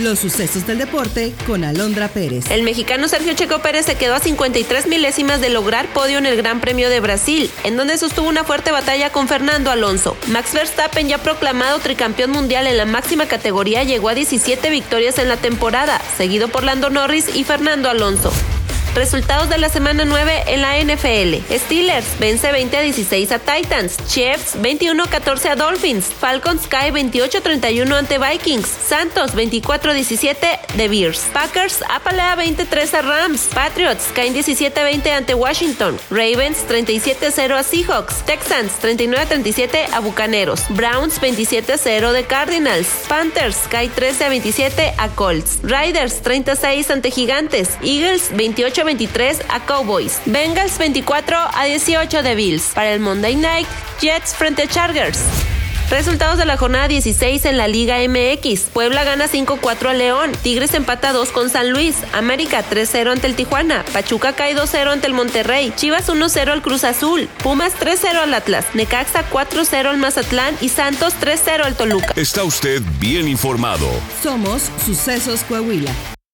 Los sucesos del deporte con Alondra Pérez. El mexicano Sergio Checo Pérez se quedó a 53 milésimas de lograr podio en el Gran Premio de Brasil, en donde sostuvo una fuerte batalla con Fernando Alonso. Max Verstappen, ya proclamado tricampeón mundial en la máxima categoría, llegó a 17 victorias en la temporada, seguido por Lando Norris y Fernando Alonso. Resultados de la semana 9 en la NFL. Steelers vence 20 a 16 a Titans. Chiefs 21 a 14 a Dolphins. Falcons cae 28 a 31 ante Vikings. Santos 24 a 17 de Bears. Packers apalea 23 a Rams. Patriots caen 17 a 20 ante Washington. Ravens 37 a 0 a Seahawks. Texans 39 a 37 a Bucaneros. Browns 27 a 0 de Cardinals. Panthers cae 13 a 27 a Colts. Riders 36 ante Gigantes. Eagles 28 23 a Cowboys. Bengals 24 a 18 de Bills. Para el Monday Night, Jets frente a Chargers. Resultados de la jornada 16 en la Liga MX. Puebla gana 5-4 a León. Tigres empata 2 con San Luis. América 3-0 ante el Tijuana. Pachuca cae 2-0 ante el Monterrey. Chivas 1-0 al Cruz Azul. Pumas 3-0 al Atlas. Necaxa 4-0 al Mazatlán. Y Santos 3-0 al Toluca. Está usted bien informado. Somos Sucesos Coahuila.